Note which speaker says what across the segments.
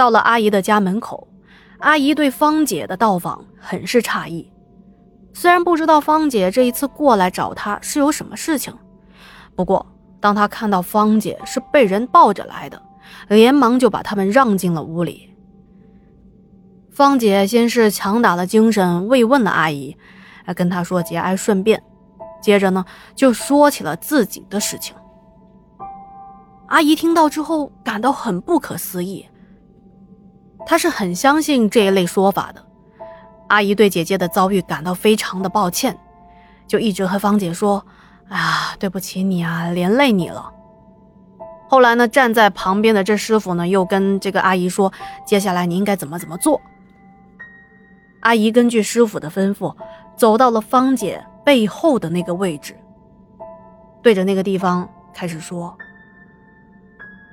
Speaker 1: 到了阿姨的家门口，阿姨对芳姐的到访很是诧异。虽然不知道芳姐这一次过来找她是有什么事情，不过当她看到芳姐是被人抱着来的，连忙就把他们让进了屋里。芳姐先是强打了精神慰问了阿姨，还跟她说节哀顺变，接着呢就说起了自己的事情。阿姨听到之后感到很不可思议，他是很相信这一类说法的。阿姨对姐姐的遭遇感到非常的抱歉，就一直和芳姐说：“啊，对不起你啊，连累你了。”后来呢，站在旁边的这师傅呢，又跟这个阿姨说：“接下来你应该怎么怎么做。”阿姨根据师傅的吩咐，走到了芳姐背后的那个位置，对着那个地方开始说：“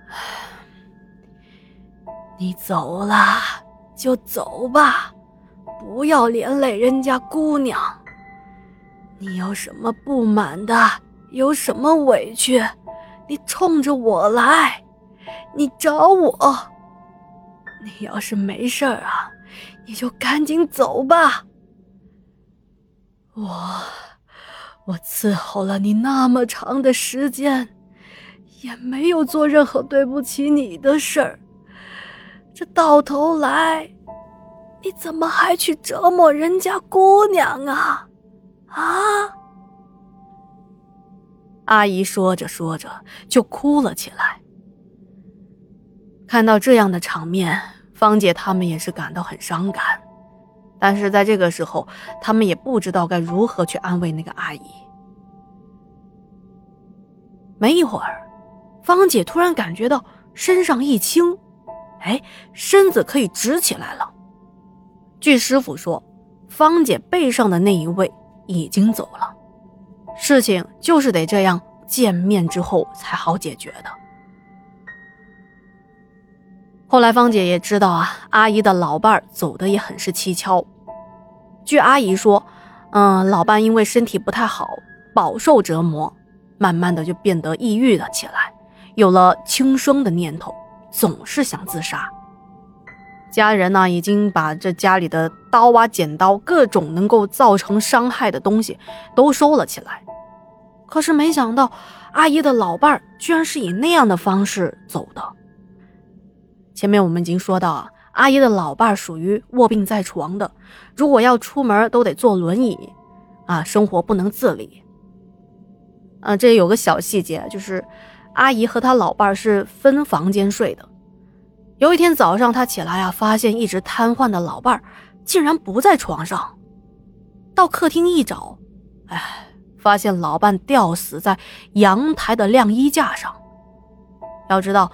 Speaker 1: 唉你走了就走吧。”不要连累人家姑娘。你有什么不满的，有什么委屈，你冲着我来，你找我。你要是没事儿啊，你就赶紧走吧。我，我伺候了你那么长的时间，也没有做任何对不起你的事儿。这到头来。你怎么还去折磨人家姑娘啊？啊！阿姨说着说着就哭了起来。看到这样的场面，芳姐他们也是感到很伤感，但是在这个时候，他们也不知道该如何去安慰那个阿姨。没一会儿，芳姐突然感觉到身上一轻，哎，身子可以直起来了。据师傅说，芳姐背上的那一位已经走了，事情就是得这样见面之后才好解决的。后来芳姐也知道啊，阿姨的老伴走的也很是蹊跷。据阿姨说，嗯，老伴因为身体不太好，饱受折磨，慢慢的就变得抑郁了起来，有了轻生的念头，总是想自杀。家人呢，已经把这家里的刀啊、剪刀、各种能够造成伤害的东西都收了起来。可是没想到，阿姨的老伴儿居然是以那样的方式走的。前面我们已经说到啊，阿姨的老伴儿属于卧病在床的，如果要出门都得坐轮椅，啊，生活不能自理。啊，这有个小细节，就是阿姨和她老伴是分房间睡的。有一天早上，他起来啊，发现一直瘫痪的老伴竟然不在床上。到客厅一找，哎，发现老伴吊死在阳台的晾衣架上。要知道，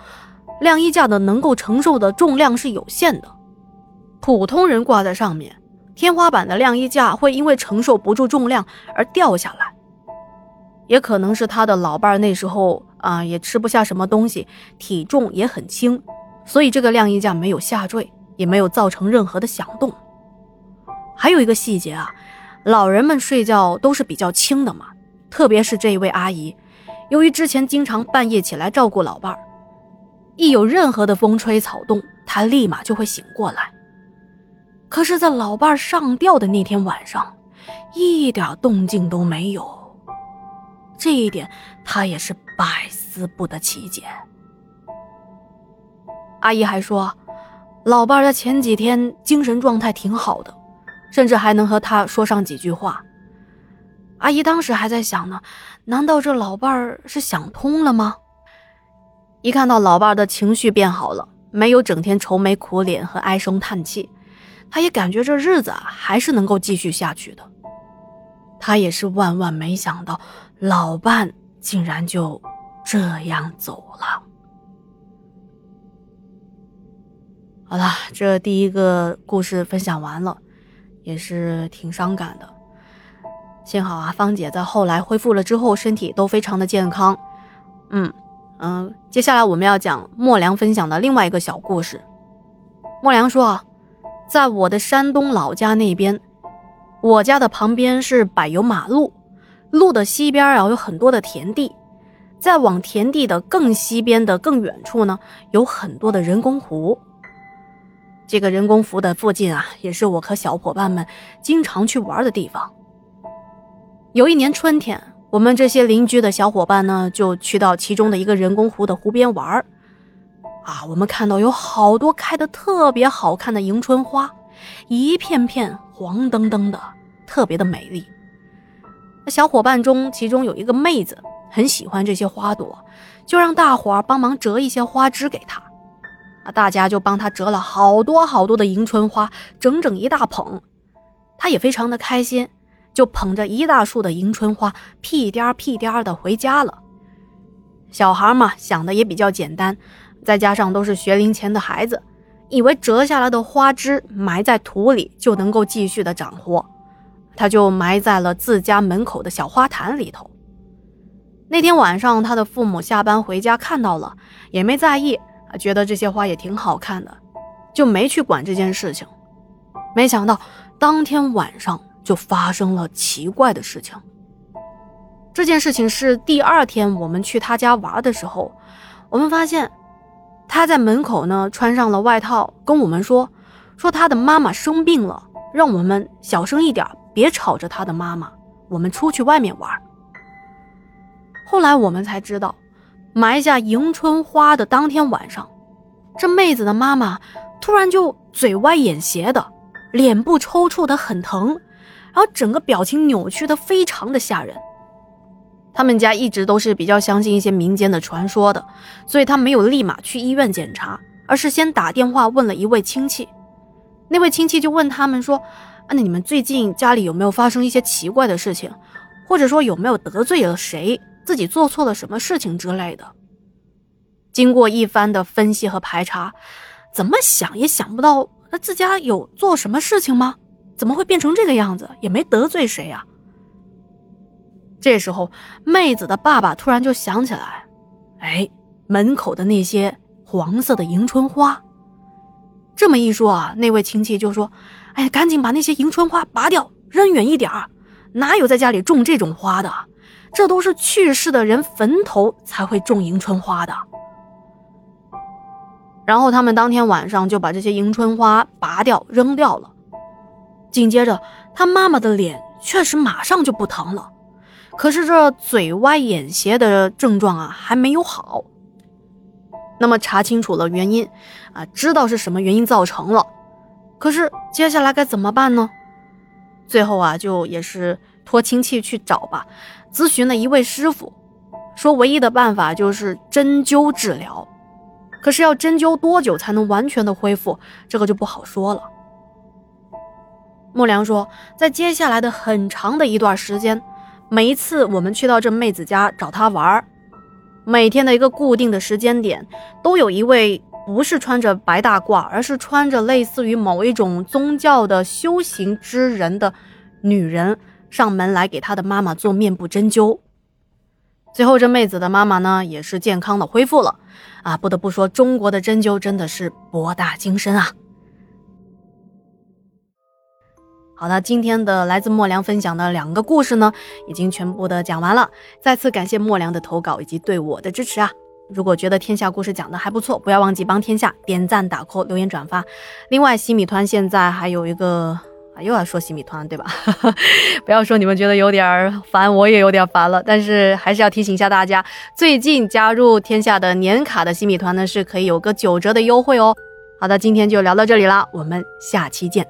Speaker 1: 晾衣架的能够承受的重量是有限的，普通人挂在上面，天花板的晾衣架会因为承受不住重量而掉下来。也可能是他的老伴儿那时候啊，也吃不下什么东西，体重也很轻。所以这个晾衣架没有下坠，也没有造成任何的响动。还有一个细节啊，老人们睡觉都是比较轻的嘛，特别是这一位阿姨，由于之前经常半夜起来照顾老伴儿，一有任何的风吹草动，她立马就会醒过来。可是，在老伴儿上吊的那天晚上，一点动静都没有，这一点他也是百思不得其解。阿姨还说，老伴儿在前几天精神状态挺好的，甚至还能和他说上几句话。阿姨当时还在想呢，难道这老伴儿是想通了吗？一看到老伴儿的情绪变好了，没有整天愁眉苦脸和唉声叹气，她也感觉这日子还是能够继续下去的。她也是万万没想到，老伴竟然就这样走了。好了，这第一个故事分享完了，也是挺伤感的。幸好啊，芳姐在后来恢复了之后，身体都非常的健康。嗯嗯，接下来我们要讲莫良分享的另外一个小故事。莫良说啊，在我的山东老家那边，我家的旁边是柏油马路，路的西边啊有很多的田地，再往田地的更西边的更远处呢，有很多的人工湖。这个人工湖的附近啊，也是我和小伙伴们经常去玩的地方。有一年春天，我们这些邻居的小伙伴呢，就去到其中的一个人工湖的湖边玩啊，我们看到有好多开的特别好看的迎春花，一片片黄澄澄的，特别的美丽。那小伙伴中，其中有一个妹子很喜欢这些花朵，就让大伙儿帮忙折一些花枝给她。啊，大家就帮她折了好多好多的迎春花，整整一大捧。她也非常的开心，就捧着一大束的迎春花，屁颠屁颠的回家了。小孩嘛，想的也比较简单，再加上都是学龄前的孩子，以为折下来的花枝埋在土里就能够继续的长活。他就埋在了自家门口的小花坛里头。那天晚上，他的父母下班回家看到了，也没在意，觉得这些花也挺好看的，就没去管这件事情。没想到当天晚上就发生了奇怪的事情。这件事情是第二天我们去他家玩的时候，我们发现他在门口呢穿上了外套，跟我们说说他的妈妈生病了，让我们小声一点。别吵着他的妈妈，我们出去外面玩。后来我们才知道，埋下迎春花的当天晚上，这妹子的妈妈突然就嘴歪眼斜的，脸部抽搐的很疼，然后整个表情扭曲的非常的吓人。他们家一直都是比较相信一些民间的传说的，所以他没有立马去医院检查，而是先打电话问了一位亲戚。那位亲戚就问他们说。那你们最近家里有没有发生一些奇怪的事情，或者说有没有得罪了谁，自己做错了什么事情之类的？经过一番的分析和排查，怎么想也想不到，那自家有做什么事情吗？怎么会变成这个样子？也没得罪谁啊。这时候，妹子的爸爸突然就想起来，哎，门口的那些黄色的迎春花。这么一说啊，那位亲戚就说。哎，赶紧把那些迎春花拔掉，扔远一点儿。哪有在家里种这种花的？这都是去世的人坟头才会种迎春花的。然后他们当天晚上就把这些迎春花拔掉扔掉了。紧接着，他妈妈的脸确实马上就不疼了，可是这嘴歪眼斜的症状啊还没有好。那么查清楚了原因，啊，知道是什么原因造成了。可是接下来该怎么办呢？最后啊，就也是托亲戚去找吧，咨询了一位师傅，说唯一的办法就是针灸治疗。可是要针灸多久才能完全的恢复，这个就不好说了。木良说，在接下来的很长的一段时间，每一次我们去到这妹子家找她玩儿，每天的一个固定的时间点，都有一位。不是穿着白大褂，而是穿着类似于某一种宗教的修行之人的女人上门来给她的妈妈做面部针灸。最后，这妹子的妈妈呢也是健康的恢复了。啊，不得不说，中国的针灸真的是博大精深啊。好的，今天的来自莫良分享的两个故事呢，已经全部的讲完了。再次感谢莫良的投稿以及对我的支持啊。如果觉得天下故事讲的还不错，不要忘记帮天下点赞、打 call、留言、转发。另外，西米团现在还有一个啊，又要说西米团对吧？不要说你们觉得有点烦，我也有点烦了。但是还是要提醒一下大家，最近加入天下的年卡的西米团呢，是可以有个九折的优惠哦。好的，今天就聊到这里了，我们下期见。